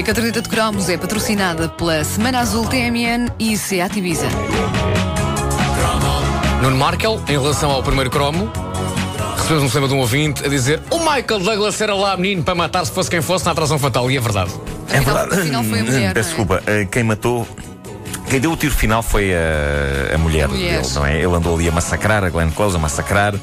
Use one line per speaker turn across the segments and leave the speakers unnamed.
E a caderneta de cromos é patrocinada pela Semana Azul TMN e Seat Ibiza.
Nuno Markel, em relação ao primeiro cromo, recebemos um cinema de um ouvinte a dizer o Michael Douglas era lá menino para matar se fosse quem fosse na atração fatal. E é verdade.
É verdade.
afinal foi a mulher,
Peço
é?
desculpa. eh, Quem matou. Quem deu o tiro final foi a, a mulher,
Mulher.
dele, não é? Ele andou ali a massacrar, a Glenn Close a massacrar.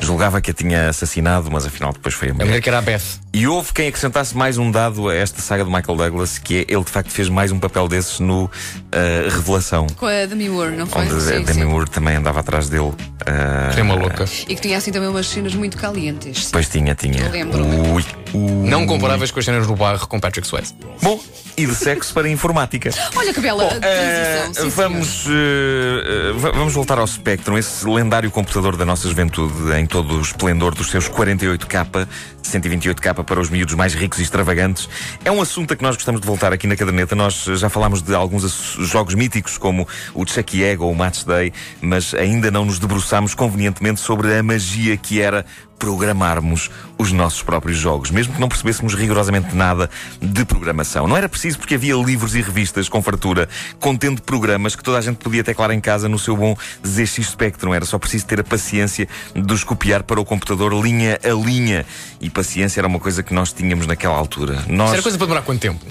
Julgava que a tinha assassinado, mas afinal depois foi a
A
mulher.
mulher que era a Beth.
E houve quem acrescentasse mais um dado a esta saga do Michael Douglas, que é ele de facto fez mais um papel desses no eh, Revelação.
Com a Demi Moore, não foi?
Onde a
Sim,
Demi
sim.
Moore também andava atrás dele. eh,
É uma louca.
E que tinha assim também umas cenas muito calientes.
Pois tinha, tinha.
Eu lembro.
Ui, ui.
Não comparáveis com as cenas no barro com Patrick Swayze.
Bom, e de sexo para a informática.
Olha que bela
Bom, eh,
transição. sim,
vamos, va- vamos voltar ao Spectrum, esse lendário computador da nossa juventude, em todo o esplendor dos seus 48K, 128K para os miúdos mais ricos e extravagantes. É um assunto a que nós gostamos de voltar aqui na caderneta. Nós eh, já falámos de alguns jogos míticos, como o Chucky Egg ou o Match Day, mas ainda não nos debruçámos convenientemente sobre a magia que era programarmos os nossos próprios jogos, mesmo que não percebêssemos rigorosamente nada de programação. Não era preciso porque havia livros e revistas com fartura, contendo programas que toda a gente podia teclar em casa no seu bom ZX Spectrum. Era só preciso ter a paciência de os copiar para o computador linha a linha. E paciência era uma coisa que nós tínhamos naquela altura.
Isso
Nós...
era coisa para demorar quanto tempo?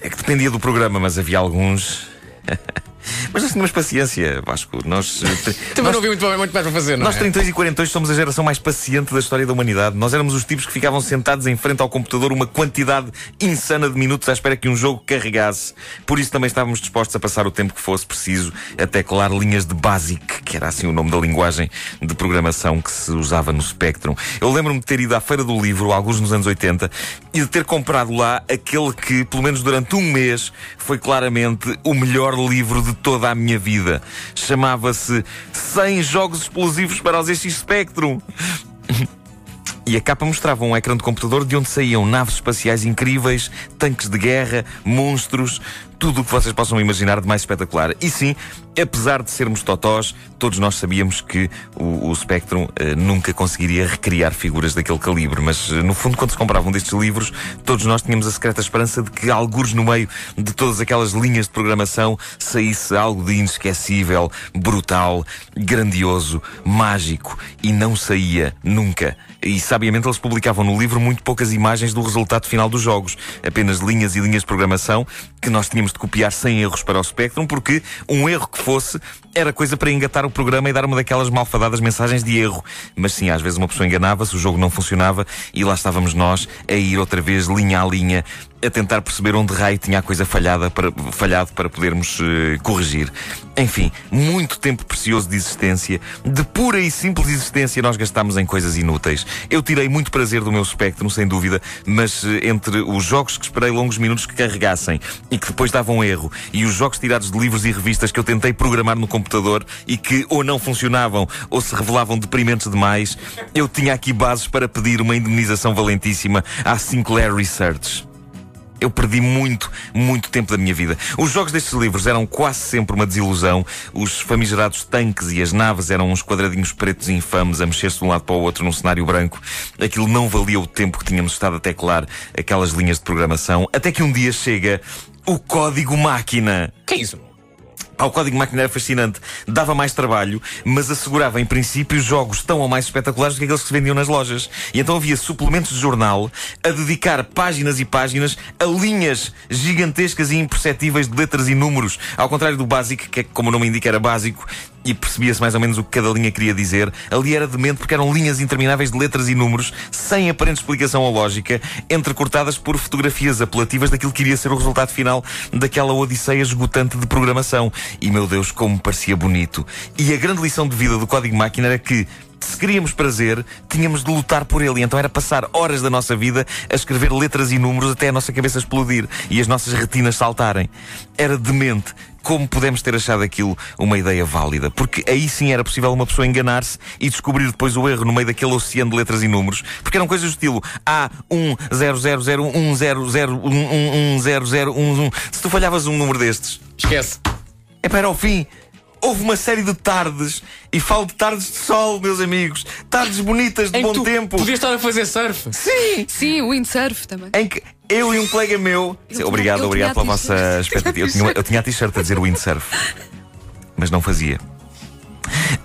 É que dependia do programa, mas havia alguns... mas nós tínhamos paciência, Vasco. Nós...
Também
nós-
não havia muito, muito mais para fazer, não
nós,
é?
32 e 42, somos a geração mais paciente da história da humanidade. Nós éramos os tipos que ficavam sentados em frente ao computador uma quantidade insana de minutos à espera que um jogo carregasse. Por isso também estávamos dispostos a passar o tempo que fosse preciso a teclar linhas de BASIC, que era assim o nome da linguagem de programação que se usava no Spectrum. Eu lembro-me de ter ido à Feira do Livro, alguns nos anos 80, e de ter comprado lá aquele que, pelo menos durante um mês, foi claramente o melhor livro de toda a minha vida. Chamava-se 100 Jogos Explosivos para os ZX Spectrum. E a capa mostrava um ecrã de computador de onde saíam naves espaciais incríveis, tanques de guerra, monstros, tudo o que vocês possam imaginar de mais espetacular. E sim, apesar de sermos totós, todos nós sabíamos que o, o Spectrum eh, nunca conseguiria recriar figuras daquele calibre. Mas, eh, no fundo, quando se compravam destes livros, todos nós tínhamos a secreta esperança de que, algures no meio de todas aquelas linhas de programação, saísse algo de inesquecível, brutal, grandioso, mágico. E não saía nunca. E sabiamente eles publicavam no livro muito poucas imagens do resultado final dos jogos. Apenas linhas e linhas de programação que nós tínhamos de copiar sem erros para o Spectrum, porque um erro que fosse era coisa para engatar o programa e dar uma daquelas malfadadas mensagens de erro. Mas sim, às vezes uma pessoa enganava-se, o jogo não funcionava e lá estávamos nós a ir outra vez linha a linha a tentar perceber onde raio tinha a coisa falhada para, falhado para podermos eh, corrigir. Enfim, muito tempo precioso de existência, de pura e simples existência, nós gastámos em coisas inúteis. Eu tirei muito prazer do meu Spectrum, sem dúvida, mas eh, entre os jogos que esperei longos minutos que carregassem e que depois davam erro, e os jogos tirados de livros e revistas que eu tentei programar no computador e que ou não funcionavam ou se revelavam deprimentes demais, eu tinha aqui bases para pedir uma indemnização valentíssima à Sinclair Research. Eu perdi muito, muito tempo da minha vida. Os jogos destes livros eram quase sempre uma desilusão. Os famigerados tanques e as naves eram uns quadradinhos pretos infames a mexer-se de um lado para o outro num cenário branco. Aquilo não valia o tempo que tínhamos estado a teclar aquelas linhas de programação. Até que um dia chega o código máquina.
Que é isso?
Ao código máquina era fascinante, dava mais trabalho, mas assegurava em princípio jogos tão ou mais espetaculares do que aqueles que se vendiam nas lojas. E então havia suplementos de jornal a dedicar páginas e páginas a linhas gigantescas e imperceptíveis de letras e números. Ao contrário do básico, que é como o nome indica era básico, e percebia-se mais ou menos o que cada linha queria dizer. Ali era demente porque eram linhas intermináveis de letras e números, sem aparente explicação ou lógica, entrecortadas por fotografias apelativas daquilo que iria ser o resultado final daquela odisseia esgotante de programação. E meu Deus, como parecia bonito. E a grande lição de vida do código máquina era que se queríamos prazer, tínhamos de lutar por ele. E então era passar horas da nossa vida a escrever letras e números até a nossa cabeça explodir e as nossas retinas saltarem. Era demente. Como pudemos ter achado aquilo uma ideia válida? Porque aí sim era possível uma pessoa enganar-se e descobrir depois o erro no meio daquele oceano de letras e números. Porque eram coisas do estilo A10001001100110011. Se tu falhavas um número destes,
Esquece.
é para o fim. Houve uma série de tardes, e falo de tardes de sol, meus amigos, tardes bonitas de
Em
bom
tu
tempo.
Podias estar a fazer surf.
Sim!
Sim, windsurf também.
Em que eu e um colega meu.
tinha-
obrigado,
eu
obrigado
tinha
pela vossa expectativa. Eu tinha, eu tinha a t-shirt a dizer windsurf, mas não fazia.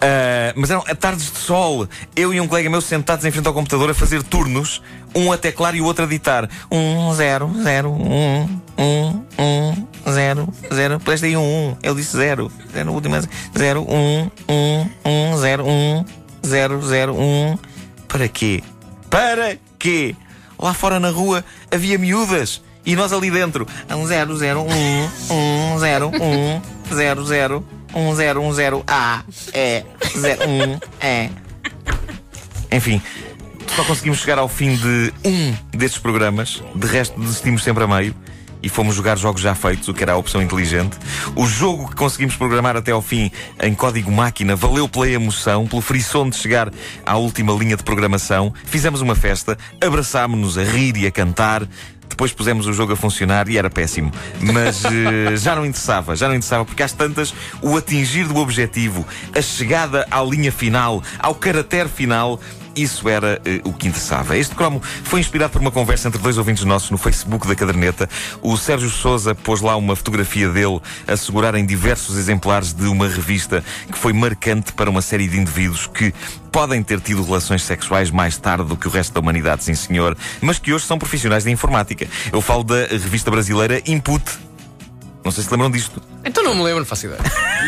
Ah, mas eram tardes de sol. Eu e um colega meu sentados em frente ao computador a fazer turnos, um a teclar e o outro a ditar. Um, zero, zero, um, um, um, zero, zero. Depois daí um, um. Ele disse zero. Zero último. Zero, um, um, um, zero, um, zero, zero, um. Para quê? Para quê? Lá fora na rua havia miúdas. E nós ali dentro. Um zero, zero, um, um, zero, um, zero, zero, um, zero, um, zero, A, E, zero, um, E. Enfim, só conseguimos chegar ao fim de um destes programas. De resto, desistimos sempre a meio. E fomos jogar jogos já feitos, o que era a opção inteligente. O jogo que conseguimos programar até ao fim em código máquina valeu pela emoção, pelo frisson de chegar à última linha de programação. Fizemos uma festa, abraçámos-nos a rir e a cantar. Depois pusemos o jogo a funcionar e era péssimo. Mas eh, já não interessava, já não interessava, porque às tantas o atingir do objetivo, a chegada à linha final, ao caractere final, isso era eh, o que interessava. Este cromo foi inspirado por uma conversa entre dois ouvintes nossos no Facebook da caderneta. O Sérgio Souza pôs lá uma fotografia dele a segurar em diversos exemplares de uma revista que foi marcante para uma série de indivíduos que podem ter tido relações sexuais mais tarde do que o resto da humanidade, sim senhor, mas que hoje são profissionais de informática. Eu falo da revista brasileira Input. Não sei se lembram disto,
Então não me lembro, não faço ideia.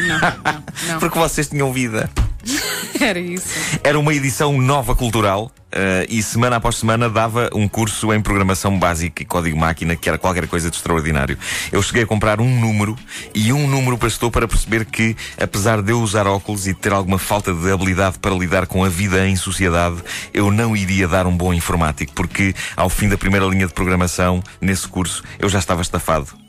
Não, não, não.
porque vocês tinham vida.
Era isso.
Era uma edição nova cultural eh, e semana após semana dava um curso em programação básica e código máquina que era qualquer coisa de extraordinário. Eu cheguei a comprar um número e um número bastou para perceber que, apesar de eu usar óculos e ter alguma falta de habilidade para lidar com a vida em sociedade, eu não iria dar um bom informático, porque ao fim da primeira linha de programação, nesse curso, eu já estava estafado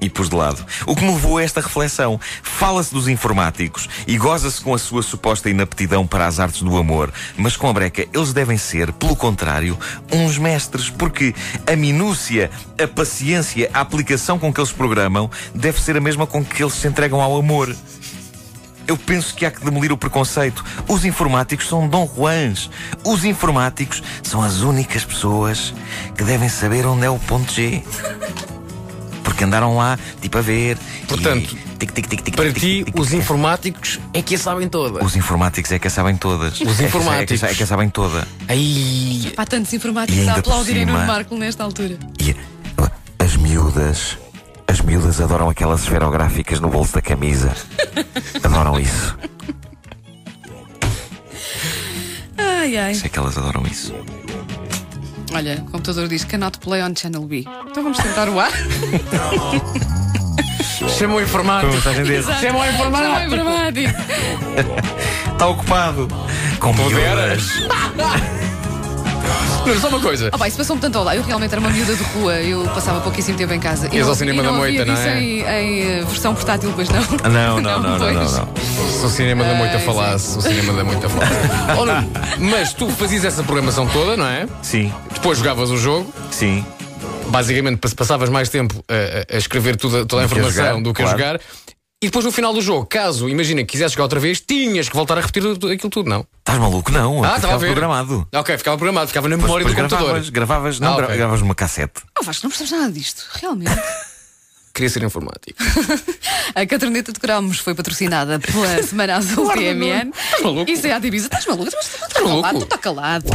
e pus de lado. O que me levou a esta reflexão. Fala-se dos informáticos e goza-se com a sua suposta inaptidão para as artes do amor, mas com a breca eles devem ser, pelo contrário, uns mestres, porque a minúcia, a paciência, a aplicação com que eles programam deve ser a mesma com que eles se entregam ao amor. Eu penso que há que demolir o preconceito. Os informáticos são Dom Juans. Os informáticos são as únicas pessoas que devem saber onde é o ponto G. Porque andaram lá, tipo, a ver.
Portanto,
e... tic, tic, tic, tic,
Para
tic,
ti,
tic, tic,
os
tic.
informáticos é que a sabem toda.
Os informáticos é que a sabem todas.
Os
É
informáticos.
É que, é que a sabem toda.
Aí.
Há tantos informáticos a aplaudirem no
cima-
Marco nesta altura.
E as miúdas. As miúdas adoram aquelas esferográficas no bolso da camisa. Adoram isso.
Ai, ai.
Sei que elas adoram isso.
Olha, o computador diz cannot play on channel B. Então vamos tentar o ar.
Chama o informático. Chama o informático.
Chama o informático.
Está ocupado. Com
Poderas. Não, só uma coisa.
Oh, pá, isso passou-me tanto ao lado. Eu realmente era uma miúda de rua. Eu passava pouquíssimo tempo em casa. E
Ias ao cinema
e
da
não
moita, não é?
Em, em eh, versão portátil, pois não.
Não, não, não, não, não.
Se o cinema da moita falasse, o cinema da moita falasse. Oh, mas tu fazias essa programação toda, não é?
Sim,
Depois jogavas o jogo,
sim.
basicamente pass- passavas mais tempo a, a- a escrever tudo, toda a
Do que a
informação
jogar,
do que a
claro.
jogar. E depois no final do jogo, caso, imagina, quisesse jogar outra vez, tinhas que voltar a repetir tudo- aquilo tudo, não?
Estás maluco? Não.
Ah, estava a
ficava
ver.
programado.
Ok, ficava programado, ficava na memória do
depois
computador.
gravavas, gravavas, não,
Ah,
gra-
ok.
gravavas numa cassete.
Oh, Vasco, não percebes nada disto. Realmente.
Queria ser informático.
A caderneta de cromos foi patrocinada pela Semana Azul TMN.
Estás maluco?
Isso é a Ibiza. Estás maluco? Estás
maluco?
calado. Tu está calado.